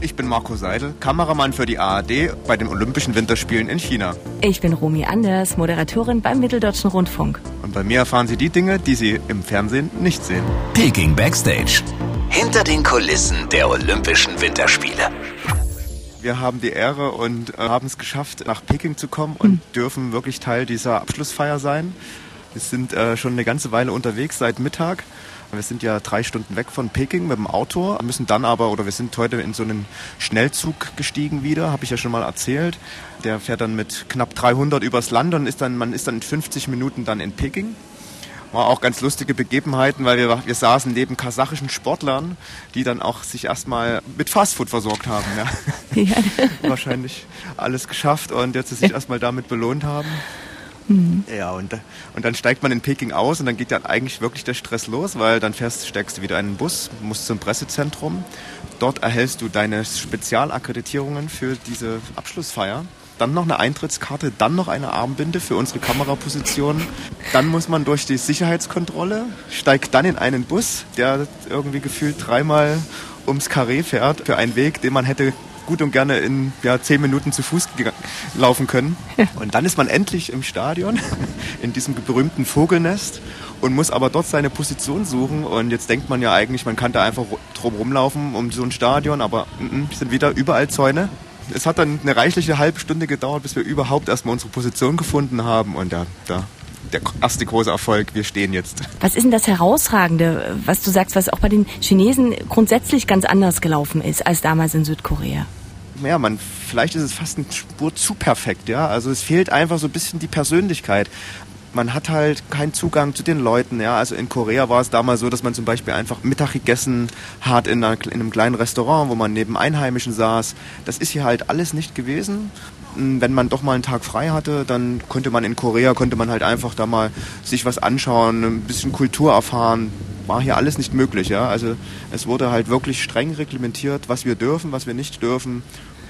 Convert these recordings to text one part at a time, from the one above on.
Ich bin Marco Seidel, Kameramann für die ARD bei den Olympischen Winterspielen in China. Ich bin Romy Anders, Moderatorin beim Mitteldeutschen Rundfunk. Und bei mir erfahren Sie die Dinge, die Sie im Fernsehen nicht sehen. Peking Backstage. Hinter den Kulissen der Olympischen Winterspiele. Wir haben die Ehre und äh, haben es geschafft, nach Peking zu kommen und mhm. dürfen wirklich Teil dieser Abschlussfeier sein. Wir sind äh, schon eine ganze Weile unterwegs seit Mittag wir sind ja drei Stunden weg von Peking mit dem Auto, müssen dann aber, oder wir sind heute in so einen Schnellzug gestiegen wieder, habe ich ja schon mal erzählt. Der fährt dann mit knapp 300 übers Land und ist dann, man ist dann in 50 Minuten dann in Peking. War auch ganz lustige Begebenheiten, weil wir, wir saßen neben kasachischen Sportlern, die dann auch sich erstmal mit Fastfood versorgt haben. Ja. ja. Wahrscheinlich alles geschafft und jetzt sich erstmal damit belohnt haben. Mhm. Ja, und, und dann steigt man in Peking aus und dann geht dann eigentlich wirklich der Stress los, weil dann fährst, steigst du wieder in den Bus, musst zum Pressezentrum. Dort erhältst du deine Spezialakkreditierungen für diese Abschlussfeier. Dann noch eine Eintrittskarte, dann noch eine Armbinde für unsere Kameraposition. Dann muss man durch die Sicherheitskontrolle, steigt dann in einen Bus, der irgendwie gefühlt dreimal ums Karree fährt, für einen Weg, den man hätte gut und gerne in ja, zehn Minuten zu Fuß laufen können. Und dann ist man endlich im Stadion, in diesem berühmten Vogelnest und muss aber dort seine Position suchen. Und jetzt denkt man ja eigentlich, man kann da einfach drum rumlaufen um so ein Stadion, aber mm, sind wieder überall Zäune. Es hat dann eine reichliche halbe Stunde gedauert, bis wir überhaupt erstmal unsere Position gefunden haben. Und ja, da der erste große Erfolg. Wir stehen jetzt. Was ist denn das Herausragende, was du sagst, was auch bei den Chinesen grundsätzlich ganz anders gelaufen ist als damals in Südkorea? ja, man, vielleicht ist es fast eine Spur zu perfekt, ja. Also es fehlt einfach so ein bisschen die Persönlichkeit. Man hat halt keinen Zugang zu den Leuten, ja. Also in Korea war es damals so, dass man zum Beispiel einfach Mittag gegessen hat in, einer, in einem kleinen Restaurant, wo man neben Einheimischen saß. Das ist hier halt alles nicht gewesen wenn man doch mal einen Tag frei hatte, dann konnte man in Korea, konnte man halt einfach da mal sich was anschauen, ein bisschen Kultur erfahren, war hier alles nicht möglich. Ja? Also es wurde halt wirklich streng reglementiert, was wir dürfen, was wir nicht dürfen.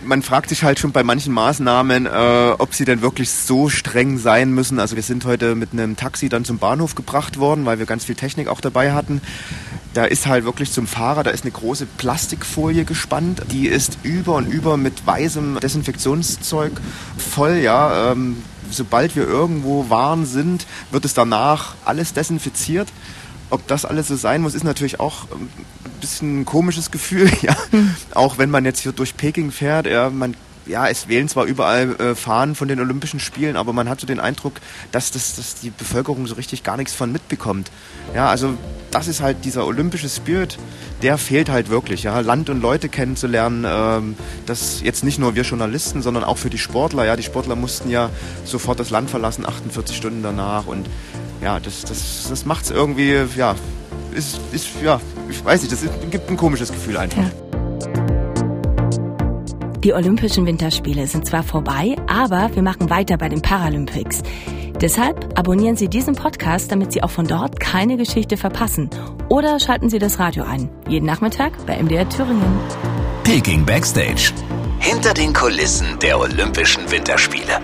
Man fragt sich halt schon bei manchen Maßnahmen, äh, ob sie denn wirklich so streng sein müssen. Also wir sind heute mit einem Taxi dann zum Bahnhof gebracht worden, weil wir ganz viel Technik auch dabei hatten. Da ist halt wirklich zum Fahrer, da ist eine große Plastikfolie gespannt. Die ist über und über mit weißem Desinfektionszeug voll, ja. Ähm, sobald wir irgendwo waren sind, wird es danach alles desinfiziert ob das alles so sein muss, ist natürlich auch ein bisschen ein komisches Gefühl. Ja. Hm. Auch wenn man jetzt hier durch Peking fährt, ja, man ja, es wählen zwar überall äh, Fahnen von den Olympischen Spielen, aber man hat so den Eindruck, dass, das, dass die Bevölkerung so richtig gar nichts von mitbekommt. Ja, also das ist halt dieser olympische Spirit, der fehlt halt wirklich. Ja, Land und Leute kennenzulernen, ähm, das jetzt nicht nur wir Journalisten, sondern auch für die Sportler. Ja, die Sportler mussten ja sofort das Land verlassen, 48 Stunden danach und ja, das, das, das macht es irgendwie, ja, ist, ist, ja, ich weiß nicht, das ist, gibt ein komisches Gefühl einfach. Ja. Die Olympischen Winterspiele sind zwar vorbei, aber wir machen weiter bei den Paralympics. Deshalb abonnieren Sie diesen Podcast, damit Sie auch von dort keine Geschichte verpassen. Oder schalten Sie das Radio ein. Jeden Nachmittag bei MDR Thüringen. Peking Backstage. Hinter den Kulissen der Olympischen Winterspiele.